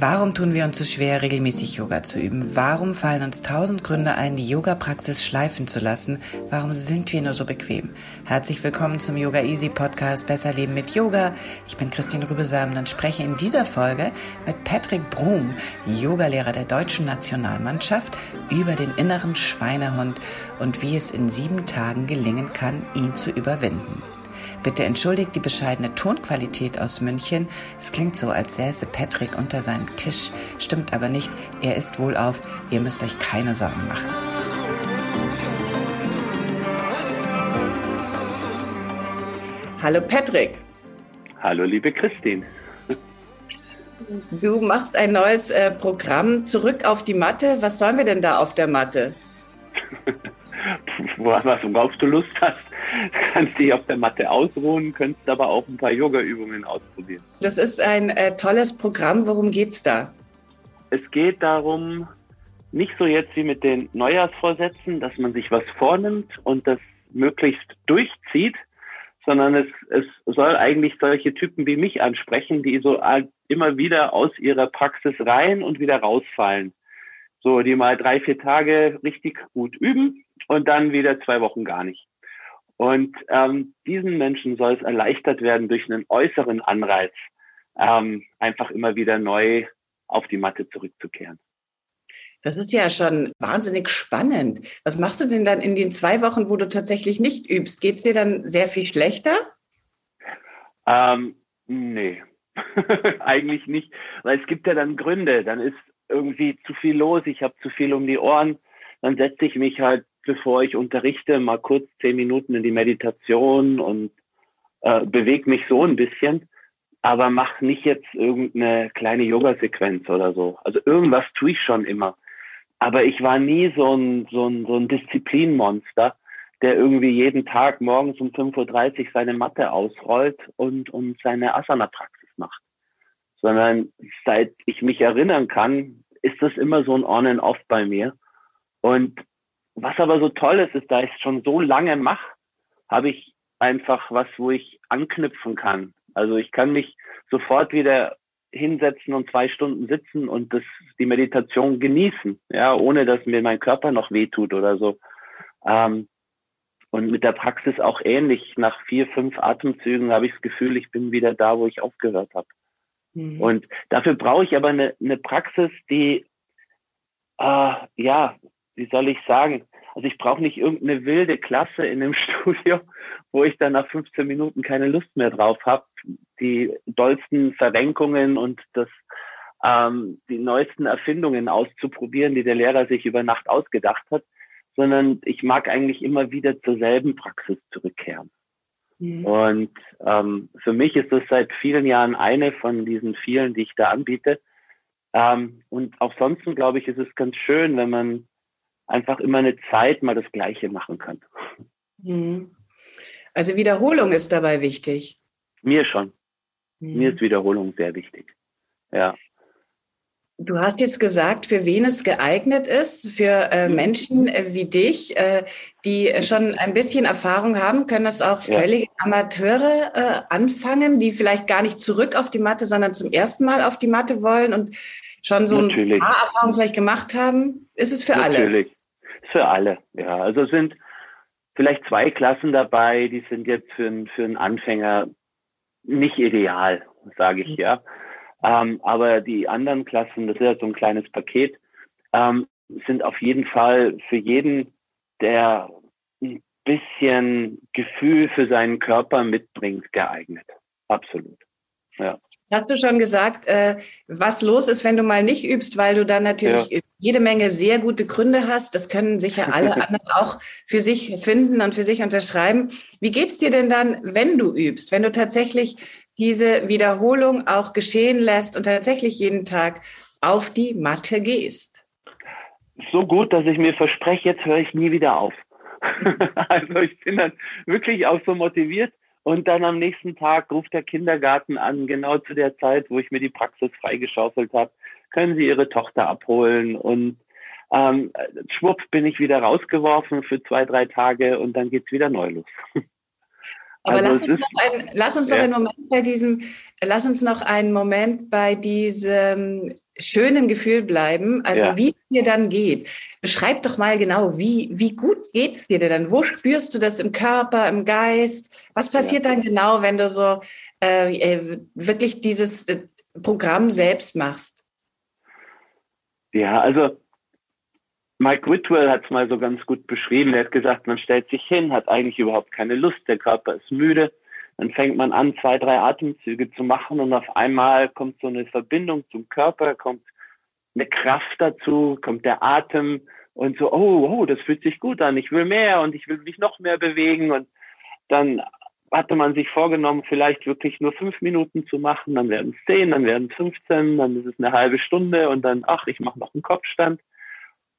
Warum tun wir uns so schwer, regelmäßig Yoga zu üben? Warum fallen uns tausend Gründe ein, die Yoga-Praxis schleifen zu lassen? Warum sind wir nur so bequem? Herzlich willkommen zum Yoga Easy Podcast Besser Leben mit Yoga. Ich bin Christine Rübesamen und spreche in dieser Folge mit Patrick Brum, Yogalehrer der deutschen Nationalmannschaft, über den inneren Schweinehund und wie es in sieben Tagen gelingen kann, ihn zu überwinden. Bitte entschuldigt die bescheidene Tonqualität aus München. Es klingt so, als säße Patrick unter seinem Tisch. Stimmt aber nicht. Er ist wohlauf. Ihr müsst euch keine Sorgen machen. Hallo Patrick. Hallo liebe Christine. Du machst ein neues äh, Programm zurück auf die Matte. Was sollen wir denn da auf der Matte? Worauf du Lust hast kannst dich auf der Matte ausruhen, könntest aber auch ein paar Yoga-Übungen ausprobieren. Das ist ein äh, tolles Programm. Worum geht's da? Es geht darum, nicht so jetzt wie mit den Neujahrsvorsätzen, dass man sich was vornimmt und das möglichst durchzieht, sondern es, es soll eigentlich solche Typen wie mich ansprechen, die so immer wieder aus ihrer Praxis rein und wieder rausfallen. So, die mal drei, vier Tage richtig gut üben und dann wieder zwei Wochen gar nicht. Und ähm, diesen Menschen soll es erleichtert werden durch einen äußeren Anreiz, ähm, einfach immer wieder neu auf die Matte zurückzukehren. Das ist ja schon wahnsinnig spannend. Was machst du denn dann in den zwei Wochen, wo du tatsächlich nicht übst? Geht es dir dann sehr viel schlechter? Ähm, nee, eigentlich nicht, weil es gibt ja dann Gründe. Dann ist irgendwie zu viel los, ich habe zu viel um die Ohren. Dann setze ich mich halt bevor ich unterrichte, mal kurz zehn Minuten in die Meditation und äh, bewege mich so ein bisschen, aber mach nicht jetzt irgendeine kleine Yoga-Sequenz oder so. Also irgendwas tue ich schon immer. Aber ich war nie so ein, so ein, so ein Disziplinmonster, der irgendwie jeden Tag morgens um 5.30 Uhr seine Matte ausrollt und, und seine Asana-Praxis macht. Sondern seit ich mich erinnern kann, ist das immer so ein On and Off bei mir. Und was aber so toll ist, ist, da ich es schon so lange mache, habe ich einfach was, wo ich anknüpfen kann. Also ich kann mich sofort wieder hinsetzen und zwei Stunden sitzen und das, die Meditation genießen, ja, ohne dass mir mein Körper noch wehtut oder so. Ähm, und mit der Praxis auch ähnlich. Nach vier, fünf Atemzügen habe ich das Gefühl, ich bin wieder da, wo ich aufgehört habe. Mhm. Und dafür brauche ich aber eine, eine Praxis, die, äh, ja, wie soll ich sagen, also ich brauche nicht irgendeine wilde Klasse in dem Studio, wo ich dann nach 15 Minuten keine Lust mehr drauf habe, die dollsten Verrenkungen und das, ähm, die neuesten Erfindungen auszuprobieren, die der Lehrer sich über Nacht ausgedacht hat, sondern ich mag eigentlich immer wieder zur selben Praxis zurückkehren. Mhm. Und ähm, für mich ist das seit vielen Jahren eine von diesen vielen, die ich da anbiete. Ähm, und auch sonst, glaube ich, ist es ganz schön, wenn man einfach immer eine Zeit mal das Gleiche machen kann. Mhm. Also Wiederholung ist dabei wichtig. Mir schon. Mhm. Mir ist Wiederholung sehr wichtig. Ja. Du hast jetzt gesagt, für wen es geeignet ist, für äh, mhm. Menschen äh, wie dich, äh, die schon ein bisschen Erfahrung haben, können das auch ja. völlig Amateure äh, anfangen, die vielleicht gar nicht zurück auf die Matte, sondern zum ersten Mal auf die Matte wollen und schon so Natürlich. ein paar Erfahrungen vielleicht gemacht haben. Ist es für Natürlich. alle? Natürlich für alle, ja. Also sind vielleicht zwei Klassen dabei, die sind jetzt für, für einen Anfänger nicht ideal, sage ich ja. Ähm, aber die anderen Klassen, das ist ja so ein kleines Paket, ähm, sind auf jeden Fall für jeden, der ein bisschen Gefühl für seinen Körper mitbringt, geeignet. Absolut. Ja. Hast du schon gesagt, äh, was los ist, wenn du mal nicht übst, weil du dann natürlich ja. jede Menge sehr gute Gründe hast. Das können sicher alle anderen auch für sich finden und für sich unterschreiben. Wie geht's dir denn dann, wenn du übst, wenn du tatsächlich diese Wiederholung auch geschehen lässt und tatsächlich jeden Tag auf die Matte gehst? So gut, dass ich mir verspreche, jetzt höre ich nie wieder auf. also ich bin dann wirklich auch so motiviert und dann am nächsten Tag ruft der Kindergarten an, genau zu der Zeit, wo ich mir die Praxis freigeschaufelt habe. Können Sie Ihre Tochter abholen? Und ähm, schwupp bin ich wieder rausgeworfen für zwei, drei Tage und dann geht's wieder neu los. Aber also lass, uns noch ein, lass uns ja. noch einen Moment bei diesem, lass uns noch einen Moment bei diesem schönen Gefühl bleiben, also ja. wie es dir dann geht. Beschreib doch mal genau, wie, wie gut geht es dir denn? Wo spürst du das im Körper, im Geist? Was passiert ja. dann genau, wenn du so äh, äh, wirklich dieses äh, Programm selbst machst? Ja, also Mike Whitwell hat es mal so ganz gut beschrieben. Er hat gesagt, man stellt sich hin, hat eigentlich überhaupt keine Lust, der Körper ist müde dann fängt man an, zwei, drei Atemzüge zu machen und auf einmal kommt so eine Verbindung zum Körper, kommt eine Kraft dazu, kommt der Atem und so, oh, oh, das fühlt sich gut an, ich will mehr und ich will mich noch mehr bewegen und dann hatte man sich vorgenommen, vielleicht wirklich nur fünf Minuten zu machen, dann werden es zehn, dann werden es 15, dann ist es eine halbe Stunde und dann, ach, ich mache noch einen Kopfstand.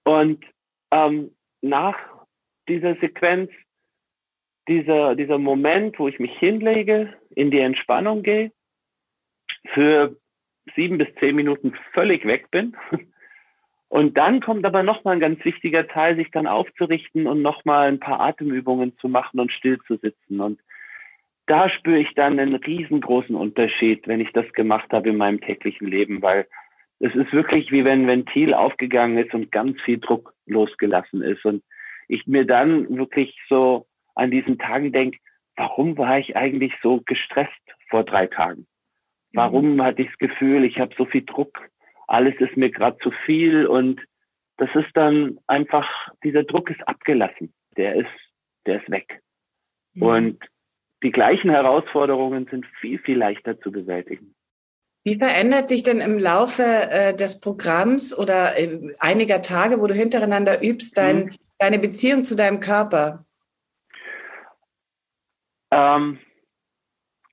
Und ähm, nach dieser Sequenz dieser, dieser Moment, wo ich mich hinlege, in die Entspannung gehe, für sieben bis zehn Minuten völlig weg bin. Und dann kommt aber nochmal ein ganz wichtiger Teil, sich dann aufzurichten und nochmal ein paar Atemübungen zu machen und still zu sitzen. Und da spüre ich dann einen riesengroßen Unterschied, wenn ich das gemacht habe in meinem täglichen Leben, weil es ist wirklich wie wenn ein Ventil aufgegangen ist und ganz viel Druck losgelassen ist. Und ich mir dann wirklich so an diesen Tagen denke, warum war ich eigentlich so gestresst vor drei Tagen? Warum mhm. hatte ich das Gefühl, ich habe so viel Druck, alles ist mir gerade zu viel und das ist dann einfach, dieser Druck ist abgelassen, der ist, der ist weg. Mhm. Und die gleichen Herausforderungen sind viel, viel leichter zu bewältigen. Wie verändert sich denn im Laufe äh, des Programms oder äh, einiger Tage, wo du hintereinander übst, dein, mhm. deine Beziehung zu deinem Körper? Ähm,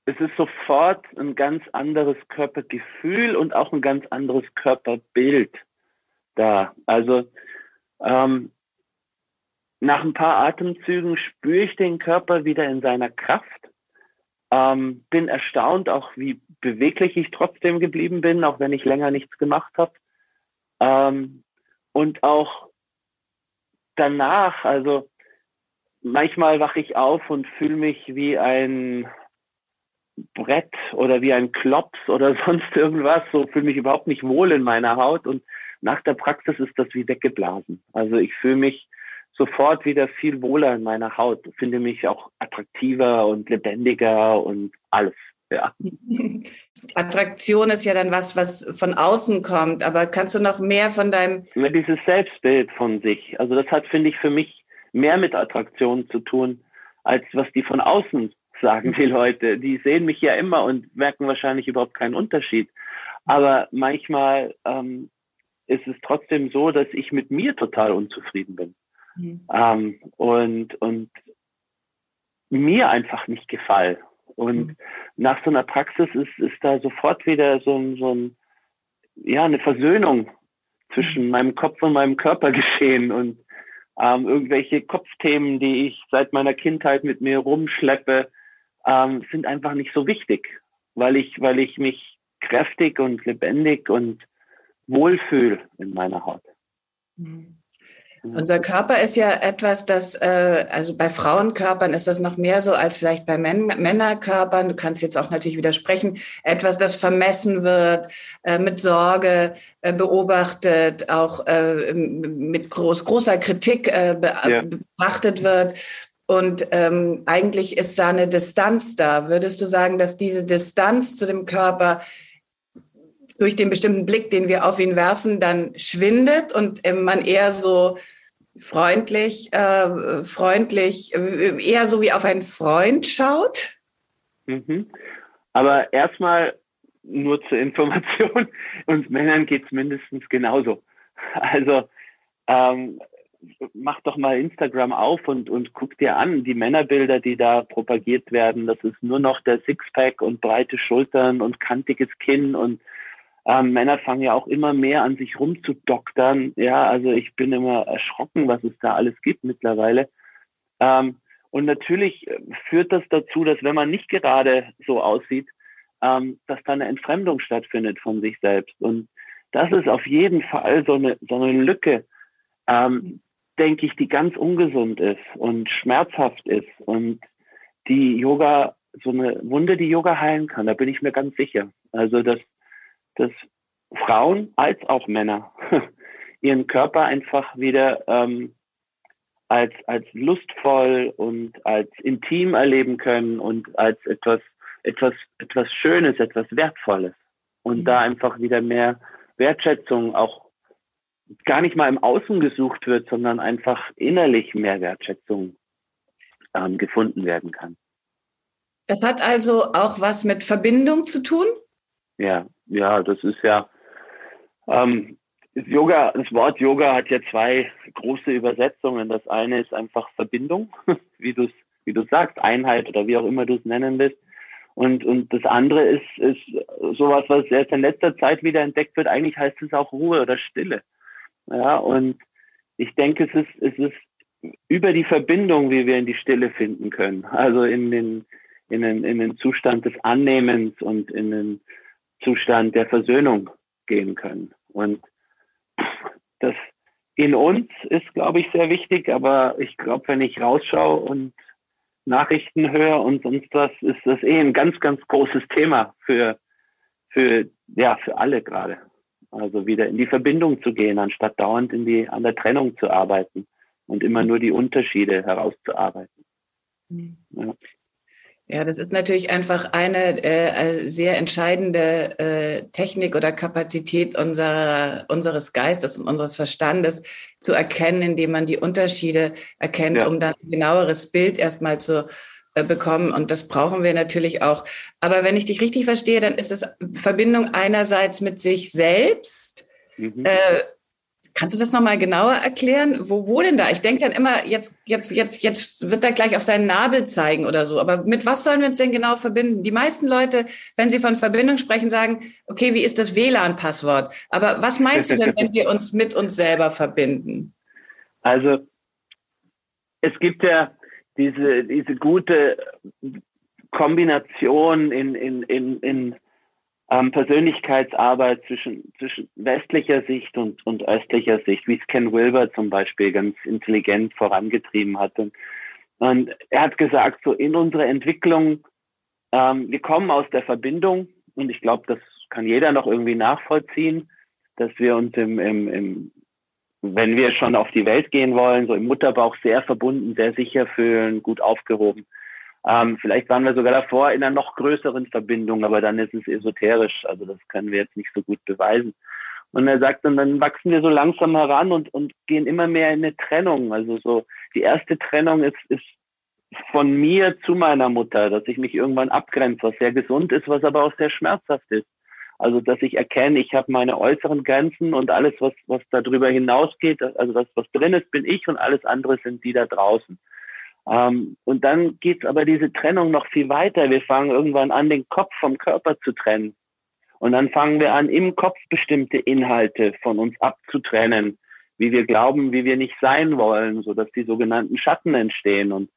es ist sofort ein ganz anderes Körpergefühl und auch ein ganz anderes Körperbild da. Also ähm, nach ein paar Atemzügen spüre ich den Körper wieder in seiner Kraft. Ähm, bin erstaunt, auch wie beweglich ich trotzdem geblieben bin, auch wenn ich länger nichts gemacht habe. Ähm, und auch danach, also manchmal wache ich auf und fühle mich wie ein Brett oder wie ein Klops oder sonst irgendwas. So fühle mich überhaupt nicht wohl in meiner Haut und nach der Praxis ist das wie weggeblasen. Also ich fühle mich sofort wieder viel wohler in meiner Haut, finde mich auch attraktiver und lebendiger und alles. Ja. Attraktion ist ja dann was, was von außen kommt, aber kannst du noch mehr von deinem. Dieses Selbstbild von sich. Also das hat, finde ich, für mich mehr mit Attraktionen zu tun, als was die von außen sagen, die Leute. Die sehen mich ja immer und merken wahrscheinlich überhaupt keinen Unterschied. Aber manchmal ähm, ist es trotzdem so, dass ich mit mir total unzufrieden bin. Mhm. Ähm, und, und mir einfach nicht gefall. Und mhm. nach so einer Praxis ist, ist da sofort wieder so ein, so ein, ja, eine Versöhnung zwischen mhm. meinem Kopf und meinem Körper geschehen. Und ähm, irgendwelche Kopfthemen, die ich seit meiner Kindheit mit mir rumschleppe, ähm, sind einfach nicht so wichtig, weil ich, weil ich mich kräftig und lebendig und wohlfühle in meiner Haut. Mhm. Unser Körper ist ja etwas, das, äh, also bei Frauenkörpern ist das noch mehr so als vielleicht bei Män Männerkörpern. Du kannst jetzt auch natürlich widersprechen. Etwas, das vermessen wird, äh, mit Sorge äh, beobachtet, auch äh, mit groß, großer Kritik äh, be ja. betrachtet wird. Und ähm, eigentlich ist da eine Distanz da. Würdest du sagen, dass diese Distanz zu dem Körper durch den bestimmten Blick, den wir auf ihn werfen, dann schwindet und äh, man eher so freundlich, äh, freundlich, äh, eher so wie auf einen Freund schaut? Mhm. Aber erstmal nur zur Information, uns Männern geht's mindestens genauso. Also ähm, mach doch mal Instagram auf und, und guck dir an, die Männerbilder, die da propagiert werden. Das ist nur noch der Sixpack und breite Schultern und kantiges Kinn und ähm, Männer fangen ja auch immer mehr an, sich rumzudoktern. Ja, also ich bin immer erschrocken, was es da alles gibt mittlerweile. Ähm, und natürlich führt das dazu, dass wenn man nicht gerade so aussieht, ähm, dass da eine Entfremdung stattfindet von sich selbst. Und das ist auf jeden Fall so eine, so eine Lücke, ähm, denke ich, die ganz ungesund ist und schmerzhaft ist und die Yoga, so eine Wunde, die Yoga heilen kann, da bin ich mir ganz sicher. Also, dass, dass Frauen als auch Männer ihren Körper einfach wieder ähm, als, als lustvoll und als intim erleben können und als etwas, etwas, etwas Schönes, etwas Wertvolles. Und mhm. da einfach wieder mehr Wertschätzung auch gar nicht mal im Außen gesucht wird, sondern einfach innerlich mehr Wertschätzung ähm, gefunden werden kann. Das hat also auch was mit Verbindung zu tun? Ja, ja, das ist ja ähm, Yoga, das Wort Yoga hat ja zwei große Übersetzungen. Das eine ist einfach Verbindung, wie du es wie du sagst, Einheit oder wie auch immer du es nennen willst. Und, und das andere ist, ist sowas, was erst in letzter Zeit wieder entdeckt wird. Eigentlich heißt es auch Ruhe oder Stille. Ja, und ich denke, es ist, es ist über die Verbindung, wie wir in die Stille finden können. Also in den, in den, in den Zustand des Annehmens und in den Zustand der Versöhnung gehen können. Und das in uns ist, glaube ich, sehr wichtig, aber ich glaube, wenn ich rausschaue und Nachrichten höre und sonst was, ist das eh ein ganz, ganz großes Thema für, für, ja, für alle gerade. Also wieder in die Verbindung zu gehen, anstatt dauernd in die, an der Trennung zu arbeiten und immer nur die Unterschiede herauszuarbeiten. Mhm. Ja. Ja, das ist natürlich einfach eine äh, sehr entscheidende äh, Technik oder Kapazität unserer, unseres Geistes und unseres Verstandes zu erkennen, indem man die Unterschiede erkennt, ja. um dann ein genaueres Bild erstmal zu äh, bekommen. Und das brauchen wir natürlich auch. Aber wenn ich dich richtig verstehe, dann ist es Verbindung einerseits mit sich selbst, mhm. Kannst du das nochmal genauer erklären? Wo, wo denn da? Ich denke dann immer, jetzt, jetzt, jetzt, jetzt wird er gleich auf seinen Nabel zeigen oder so. Aber mit was sollen wir uns denn genau verbinden? Die meisten Leute, wenn sie von Verbindung sprechen, sagen, okay, wie ist das WLAN-Passwort? Aber was meinst du denn, wenn wir uns mit uns selber verbinden? Also, es gibt ja diese, diese gute Kombination in, in, in, in ähm, Persönlichkeitsarbeit zwischen, zwischen westlicher Sicht und, und östlicher Sicht, wie es Ken Wilber zum Beispiel ganz intelligent vorangetrieben hat. Und, und er hat gesagt, so in unserer Entwicklung, ähm, wir kommen aus der Verbindung und ich glaube, das kann jeder noch irgendwie nachvollziehen, dass wir uns im, im, im, wenn wir schon auf die Welt gehen wollen, so im Mutterbauch sehr verbunden, sehr sicher fühlen, gut aufgehoben. Ähm, vielleicht waren wir sogar davor in einer noch größeren Verbindung, aber dann ist es esoterisch. Also das können wir jetzt nicht so gut beweisen. Und er sagt, und dann wachsen wir so langsam heran und, und gehen immer mehr in eine Trennung. Also so die erste Trennung ist, ist von mir zu meiner Mutter, dass ich mich irgendwann abgrenze, was sehr gesund ist, was aber auch sehr schmerzhaft ist. Also dass ich erkenne, ich habe meine äußeren Grenzen und alles, was, was darüber hinausgeht, also das, was drin ist, bin ich und alles andere sind die da draußen. Ähm, und dann geht aber diese Trennung noch viel weiter. Wir fangen irgendwann an, den Kopf vom Körper zu trennen. Und dann fangen wir an, im Kopf bestimmte Inhalte von uns abzutrennen, wie wir glauben, wie wir nicht sein wollen, so dass die sogenannten Schatten entstehen. Und,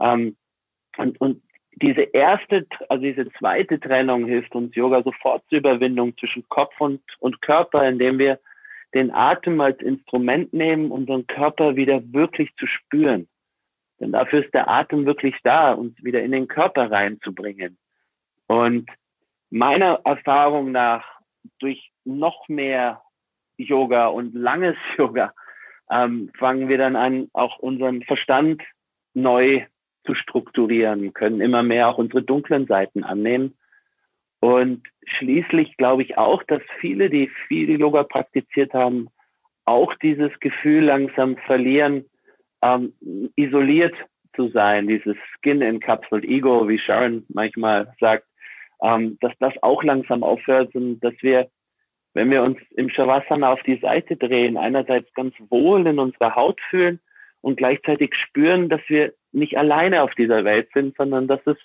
ähm, und, und diese erste, also diese zweite Trennung hilft uns Yoga sofort zur Überwindung zwischen Kopf und, und Körper, indem wir den Atem als Instrument nehmen, unseren Körper wieder wirklich zu spüren. Denn dafür ist der Atem wirklich da, uns wieder in den Körper reinzubringen. Und meiner Erfahrung nach, durch noch mehr Yoga und langes Yoga, ähm, fangen wir dann an, auch unseren Verstand neu zu strukturieren, können immer mehr auch unsere dunklen Seiten annehmen. Und schließlich glaube ich auch, dass viele, die viel Yoga praktiziert haben, auch dieses Gefühl langsam verlieren, ähm, isoliert zu sein, dieses Skin-encapsuled Ego, wie Sharon manchmal sagt, ähm, dass das auch langsam aufhört und dass wir, wenn wir uns im Shavasana auf die Seite drehen, einerseits ganz wohl in unserer Haut fühlen und gleichzeitig spüren, dass wir nicht alleine auf dieser Welt sind, sondern dass es,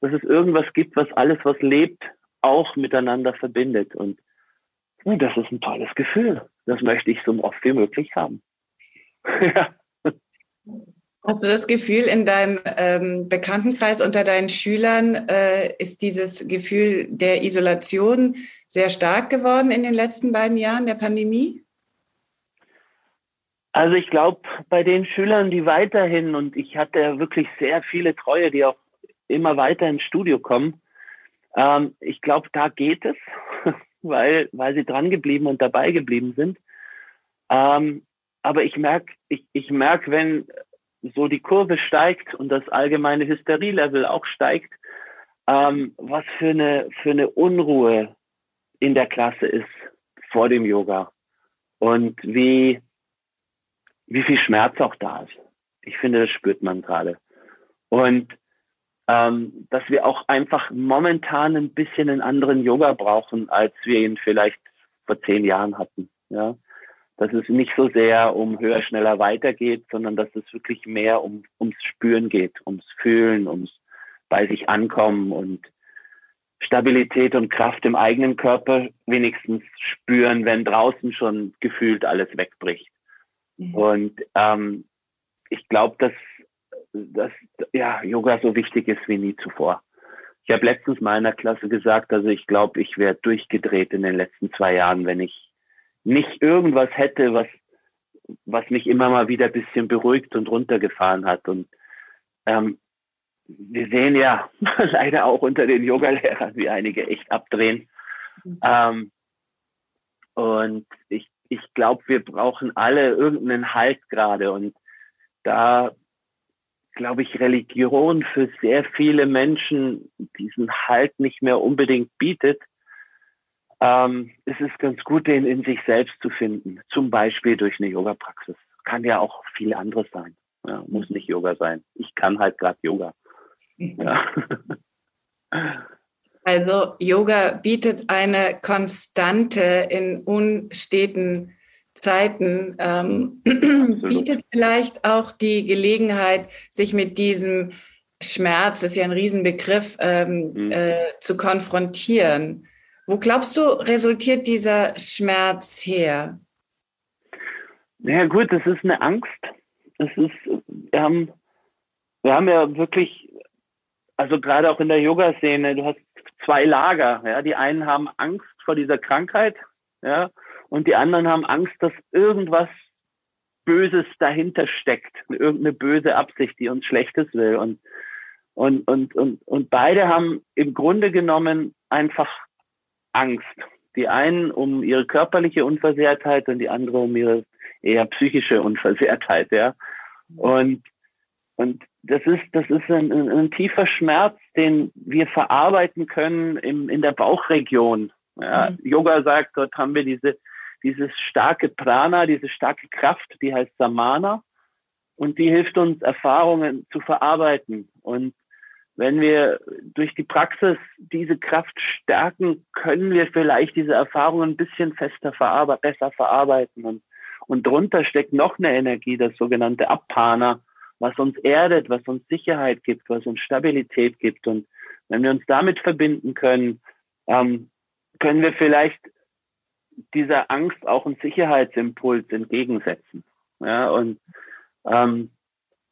dass es irgendwas gibt, was alles, was lebt, auch miteinander verbindet. Und uh, das ist ein tolles Gefühl. Das möchte ich so oft wie möglich haben. ja. Hast du das Gefühl, in deinem ähm, Bekanntenkreis unter deinen Schülern äh, ist dieses Gefühl der Isolation sehr stark geworden in den letzten beiden Jahren der Pandemie? Also ich glaube, bei den Schülern, die weiterhin, und ich hatte wirklich sehr viele Treue, die auch immer weiter ins Studio kommen, ähm, ich glaube, da geht es, weil, weil sie dran geblieben und dabei geblieben sind. Ähm, aber ich merke, ich, ich merk, wenn so die Kurve steigt und das allgemeine Hysterielevel auch steigt, ähm, was für eine, für eine Unruhe in der Klasse ist vor dem Yoga und wie, wie viel Schmerz auch da ist. Ich finde, das spürt man gerade. Und ähm, dass wir auch einfach momentan ein bisschen einen anderen Yoga brauchen, als wir ihn vielleicht vor zehn Jahren hatten. Ja, dass es nicht so sehr um höher, schneller weitergeht, sondern dass es wirklich mehr um, ums Spüren geht, ums Fühlen, ums bei sich ankommen und Stabilität und Kraft im eigenen Körper wenigstens spüren, wenn draußen schon gefühlt alles wegbricht. Mhm. Und ähm, ich glaube, dass, dass ja, Yoga so wichtig ist wie nie zuvor. Ich habe letztens meiner Klasse gesagt, also ich glaube, ich wäre durchgedreht in den letzten zwei Jahren, wenn ich nicht irgendwas hätte, was, was mich immer mal wieder ein bisschen beruhigt und runtergefahren hat. Und ähm, wir sehen ja leider auch unter den Yogalehrern, wie einige echt abdrehen. Mhm. Ähm, und ich, ich glaube, wir brauchen alle irgendeinen Halt gerade. Und da glaube ich, Religion für sehr viele Menschen diesen Halt nicht mehr unbedingt bietet, ähm, es ist ganz gut, den in sich selbst zu finden. Zum Beispiel durch eine Yoga-Praxis. Kann ja auch viel anderes sein. Ja, muss nicht Yoga sein. Ich kann halt gerade Yoga. Ja. Also Yoga bietet eine Konstante in unsteten Zeiten, ähm, bietet vielleicht auch die Gelegenheit, sich mit diesem Schmerz, das ist ja ein Riesenbegriff, ähm, mhm. äh, zu konfrontieren. Wo glaubst du, resultiert dieser Schmerz her? Ja gut, das ist eine Angst. Es ist, wir haben, wir haben ja wirklich, also gerade auch in der Yoga-Szene, du hast zwei Lager. Ja, die einen haben Angst vor dieser Krankheit, ja, und die anderen haben Angst, dass irgendwas Böses dahinter steckt, irgendeine böse Absicht, die uns Schlechtes will. Und und und und und beide haben im Grunde genommen einfach Angst. Die einen um ihre körperliche Unversehrtheit und die andere um ihre eher psychische Unversehrtheit, ja. Und, und das ist, das ist ein, ein, ein tiefer Schmerz, den wir verarbeiten können im, in der Bauchregion. Ja. Mhm. Yoga sagt, dort haben wir diese, dieses starke Prana, diese starke Kraft, die heißt Samana. Und die hilft uns, Erfahrungen zu verarbeiten. Und wenn wir durch die Praxis diese Kraft stärken, können wir vielleicht diese Erfahrungen ein bisschen fester verarbeiten, besser verarbeiten. Und, und drunter steckt noch eine Energie, das sogenannte Appana, was uns erdet, was uns Sicherheit gibt, was uns Stabilität gibt. Und wenn wir uns damit verbinden können, ähm, können wir vielleicht dieser Angst auch einen Sicherheitsimpuls entgegensetzen. Ja, und ähm,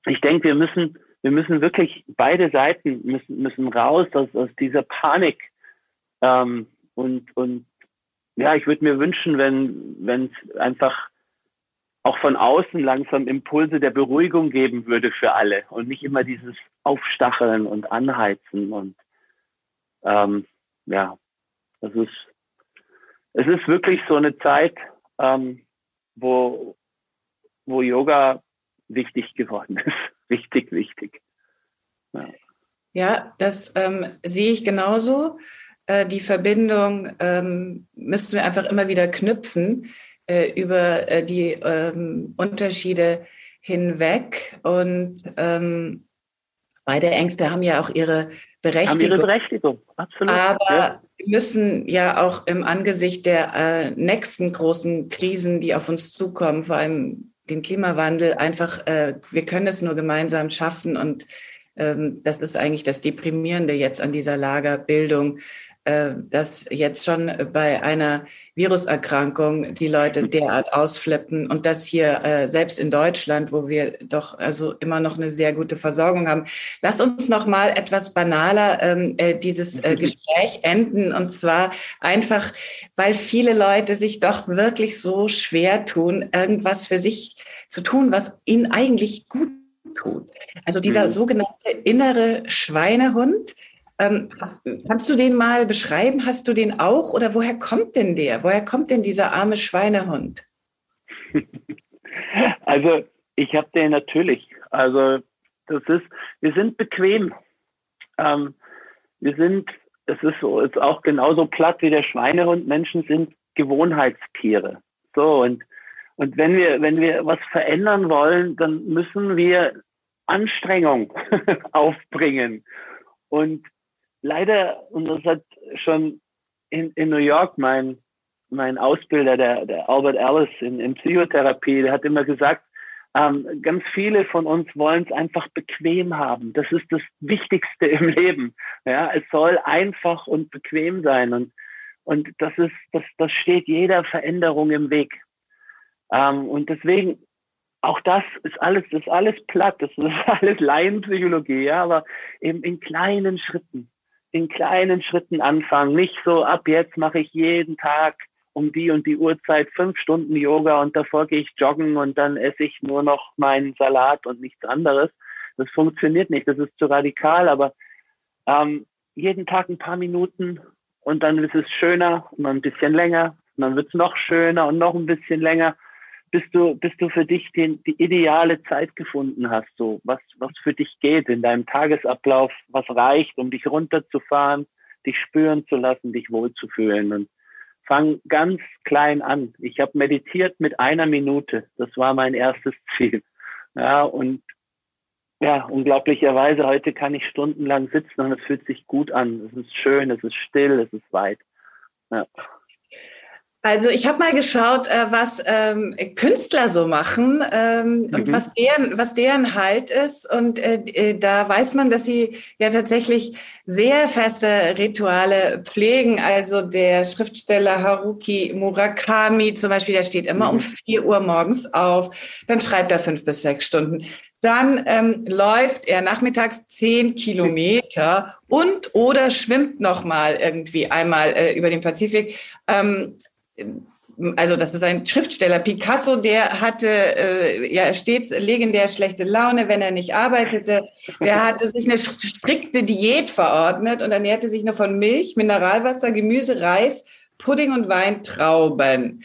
ich denke, wir müssen wir müssen wirklich, beide Seiten müssen, müssen raus aus, aus dieser Panik. Ähm, und, und ja, ich würde mir wünschen, wenn es einfach auch von außen langsam Impulse der Beruhigung geben würde für alle und nicht immer dieses Aufstacheln und Anheizen und ähm, ja, das ist es ist wirklich so eine Zeit, ähm, wo wo Yoga wichtig geworden ist. Wichtig, wichtig. Ja, ja das ähm, sehe ich genauso. Äh, die Verbindung ähm, müssten wir einfach immer wieder knüpfen äh, über äh, die ähm, Unterschiede hinweg. Und ähm, Beide Ängste haben ja auch ihre Berechtigung. Haben ihre Berechtigung, absolut. Aber ja. wir müssen ja auch im Angesicht der äh, nächsten großen Krisen, die auf uns zukommen, vor allem den Klimawandel, einfach, äh, wir können es nur gemeinsam schaffen und ähm, das ist eigentlich das Deprimierende jetzt an dieser Lagerbildung, dass jetzt schon bei einer Viruserkrankung die Leute derart ausflippen und das hier äh, selbst in Deutschland, wo wir doch also immer noch eine sehr gute Versorgung haben. Lass uns noch mal etwas banaler ähm, äh, dieses äh, Gespräch enden und zwar einfach, weil viele Leute sich doch wirklich so schwer tun, irgendwas für sich zu tun, was ihnen eigentlich gut tut. Also dieser mhm. sogenannte innere Schweinehund, ähm, kannst du den mal beschreiben? Hast du den auch oder woher kommt denn der? Woher kommt denn dieser arme Schweinehund? Also ich habe den natürlich. Also das ist, wir sind bequem. Ähm, wir sind, es ist, so, ist auch genauso platt wie der Schweinehund. Menschen sind Gewohnheitstiere. So und und wenn wir wenn wir was verändern wollen, dann müssen wir Anstrengung aufbringen. Und leider, und das hat schon in, in New York mein, mein Ausbilder, der, der Albert Ellis in, in Psychotherapie, der hat immer gesagt, ähm, ganz viele von uns wollen es einfach bequem haben. Das ist das Wichtigste im Leben. Ja, es soll einfach und bequem sein. Und, und das ist, das, das steht jeder Veränderung im Weg. Ähm, und deswegen, auch das ist alles, ist alles platt, das ist alles Laienpsychologie, ja, aber eben in kleinen Schritten in kleinen Schritten anfangen. Nicht so, ab jetzt mache ich jeden Tag um die und die Uhrzeit fünf Stunden Yoga und davor gehe ich joggen und dann esse ich nur noch meinen Salat und nichts anderes. Das funktioniert nicht, das ist zu radikal, aber ähm, jeden Tag ein paar Minuten und dann ist es schöner und ein bisschen länger und dann wird es noch schöner und noch ein bisschen länger bis du, bis du für dich den, die ideale Zeit gefunden hast, so was, was für dich geht in deinem Tagesablauf, was reicht, um dich runterzufahren, dich spüren zu lassen, dich wohlzufühlen. Und fang ganz klein an. Ich habe meditiert mit einer Minute. Das war mein erstes Ziel. Ja, und ja, unglaublicherweise heute kann ich stundenlang sitzen und es fühlt sich gut an. Es ist schön, es ist still, es ist weit. Ja. Also ich habe mal geschaut, äh, was ähm, Künstler so machen ähm, mhm. und was deren, was deren Halt ist. Und äh, äh, da weiß man, dass sie ja tatsächlich sehr feste Rituale pflegen. Also der Schriftsteller Haruki Murakami zum Beispiel, der steht immer mhm. um vier Uhr morgens auf, dann schreibt er fünf bis sechs Stunden. Dann ähm, läuft er nachmittags zehn Kilometer und oder schwimmt noch mal irgendwie einmal äh, über den Pazifik. Ähm, also das ist ein Schriftsteller, Picasso, der hatte äh, ja stets legendär schlechte Laune, wenn er nicht arbeitete. Der hatte sich eine strikte Diät verordnet und ernährte sich nur von Milch, Mineralwasser, Gemüse, Reis, Pudding und Wein, Trauben.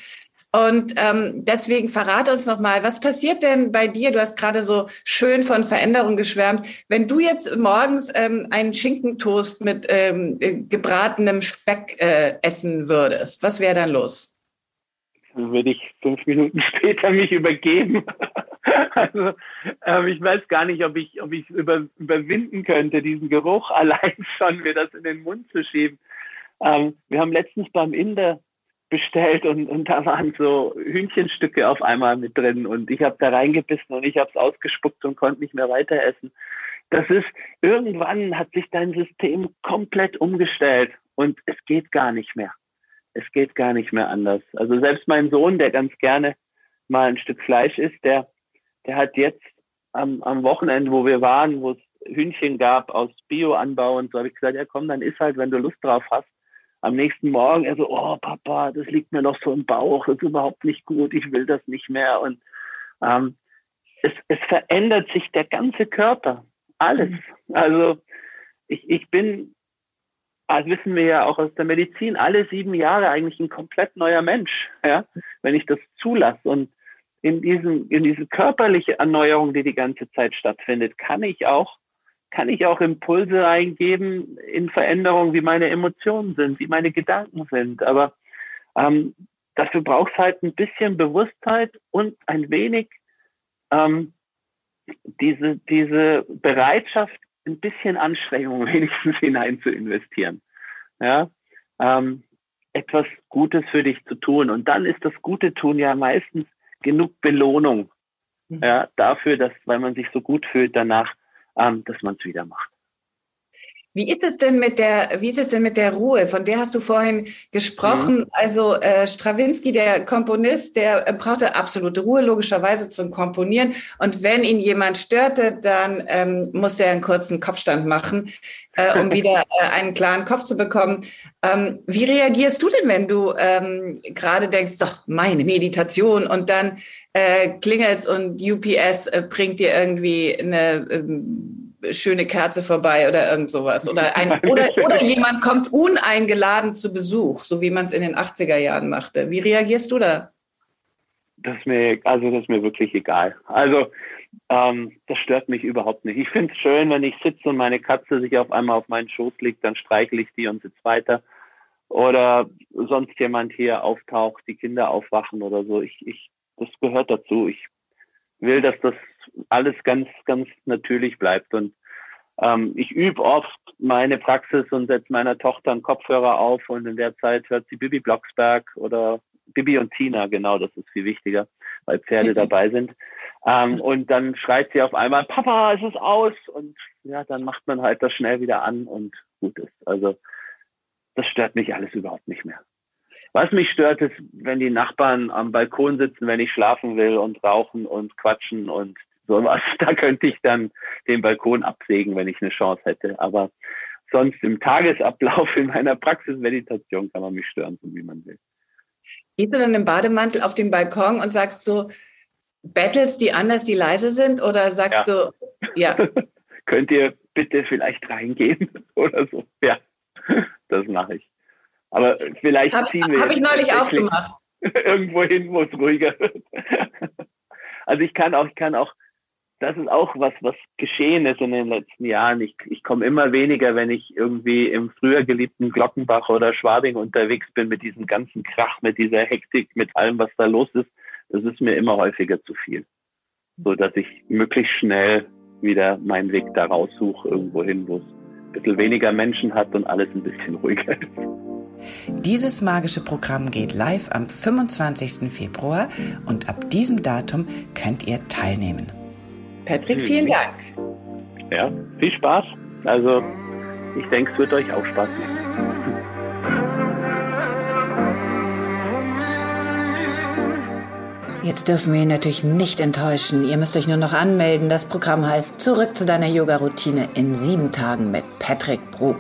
Und ähm, deswegen verrate uns noch mal, was passiert denn bei dir? Du hast gerade so schön von Veränderung geschwärmt. Wenn du jetzt morgens ähm, einen Schinkentoast mit ähm, gebratenem Speck äh, essen würdest, was wäre dann los? Dann würde ich fünf Minuten später mich übergeben. also ähm, ich weiß gar nicht, ob ich, ob ich über, überwinden könnte, diesen Geruch allein schon, mir das in den Mund zu schieben. Ähm, wir haben letztens beim Inder bestellt und, und da waren so Hühnchenstücke auf einmal mit drin und ich habe da reingebissen und ich habe es ausgespuckt und konnte nicht mehr weiter essen. Das ist, irgendwann hat sich dein System komplett umgestellt und es geht gar nicht mehr. Es geht gar nicht mehr anders. Also selbst mein Sohn, der ganz gerne mal ein Stück Fleisch isst, der, der hat jetzt am, am Wochenende, wo wir waren, wo es Hühnchen gab aus Bioanbau und so, habe ich gesagt, ja komm, dann iss halt, wenn du Lust drauf hast am nächsten Morgen er so, oh Papa, das liegt mir noch so im Bauch, ist überhaupt nicht gut, ich will das nicht mehr. Und ähm, es, es verändert sich der ganze Körper, alles. Also ich, ich bin, das wissen wir ja auch aus der Medizin, alle sieben Jahre eigentlich ein komplett neuer Mensch, ja, wenn ich das zulasse. Und in diesem, in diese körperliche Erneuerung, die die ganze Zeit stattfindet, kann ich auch kann ich auch Impulse eingeben in Veränderungen, wie meine Emotionen sind, wie meine Gedanken sind. Aber ähm, dafür braucht es halt ein bisschen Bewusstheit und ein wenig ähm, diese, diese Bereitschaft, ein bisschen Anstrengung wenigstens hinein zu investieren. Ja, ähm, etwas Gutes für dich zu tun. Und dann ist das Gute tun ja meistens genug Belohnung mhm. ja, dafür, dass, weil man sich so gut fühlt danach, ähm, dass man es wieder macht. Wie ist es denn mit der, wie ist es denn mit der Ruhe? Von der hast du vorhin gesprochen. Mhm. Also äh, Strawinski, der Komponist, der äh, brauchte absolute Ruhe logischerweise zum Komponieren. Und wenn ihn jemand störte, dann ähm, musste er einen kurzen Kopfstand machen, äh, um wieder äh, einen klaren Kopf zu bekommen. Ähm, wie reagierst du denn, wenn du ähm, gerade denkst, doch meine Meditation und dann äh, klingelt's und UPS äh, bringt dir irgendwie eine ähm, schöne Kerze vorbei oder irgend sowas. Oder, ein, oder, oder jemand kommt uneingeladen zu Besuch, so wie man es in den 80er Jahren machte. Wie reagierst du da? Das ist mir, also das ist mir wirklich egal. Also ähm, das stört mich überhaupt nicht. Ich finde es schön, wenn ich sitze und meine Katze sich auf einmal auf meinen Schoß legt, dann streichle ich die und sitze weiter. Oder sonst jemand hier auftaucht, die Kinder aufwachen oder so. Ich, ich, das gehört dazu. Ich will, dass das alles ganz, ganz natürlich bleibt. Und ähm, ich übe oft meine Praxis und setze meiner Tochter einen Kopfhörer auf und in der Zeit hört sie Bibi Blocksberg oder Bibi und Tina, genau, das ist viel wichtiger, weil Pferde dabei sind. Ähm, und dann schreit sie auf einmal, Papa, es ist aus. Und ja, dann macht man halt das schnell wieder an und gut ist. Also das stört mich alles überhaupt nicht mehr. Was mich stört, ist, wenn die Nachbarn am Balkon sitzen, wenn ich schlafen will und rauchen und quatschen und sowas. Da könnte ich dann den Balkon absägen, wenn ich eine Chance hätte. Aber sonst im Tagesablauf in meiner Praxismeditation kann man mich stören, so wie man will. Gehst du dann im Bademantel auf den Balkon und sagst so, bettelst die an, dass die leise sind? Oder sagst ja. du, ja. Könnt ihr bitte vielleicht reingehen oder so? Ja, das mache ich. Aber vielleicht hab, ziehen wir. Habe ich neulich auch gemacht. Irgendwo hin, wo es ruhiger wird. Also ich kann auch, ich kann auch das ist auch was, was geschehen ist in den letzten Jahren. Ich, ich komme immer weniger, wenn ich irgendwie im früher geliebten Glockenbach oder Schwabing unterwegs bin mit diesem ganzen Krach, mit dieser Hektik, mit allem, was da los ist. Das ist mir immer häufiger zu viel. So dass ich möglichst schnell wieder meinen Weg da raussuche, irgendwo hin, wo es ein bisschen weniger Menschen hat und alles ein bisschen ruhiger ist. Dieses magische Programm geht live am 25. Februar und ab diesem Datum könnt ihr teilnehmen. Patrick, vielen Dank. Ja, viel Spaß. Also, ich denke, es wird euch auch Spaß machen. Jetzt dürfen wir ihn natürlich nicht enttäuschen. Ihr müsst euch nur noch anmelden. Das Programm heißt Zurück zu deiner Yoga-Routine in sieben Tagen mit Patrick Bro.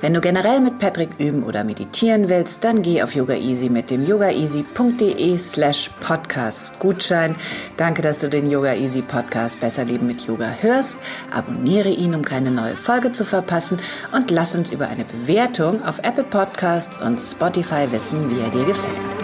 Wenn du generell mit Patrick üben oder meditieren willst, dann geh auf Yoga Easy mit dem yogaeasy.de slash podcast Gutschein. Danke, dass du den Yoga Easy Podcast Besser Leben mit Yoga hörst. Abonniere ihn, um keine neue Folge zu verpassen und lass uns über eine Bewertung auf Apple Podcasts und Spotify wissen, wie er dir gefällt.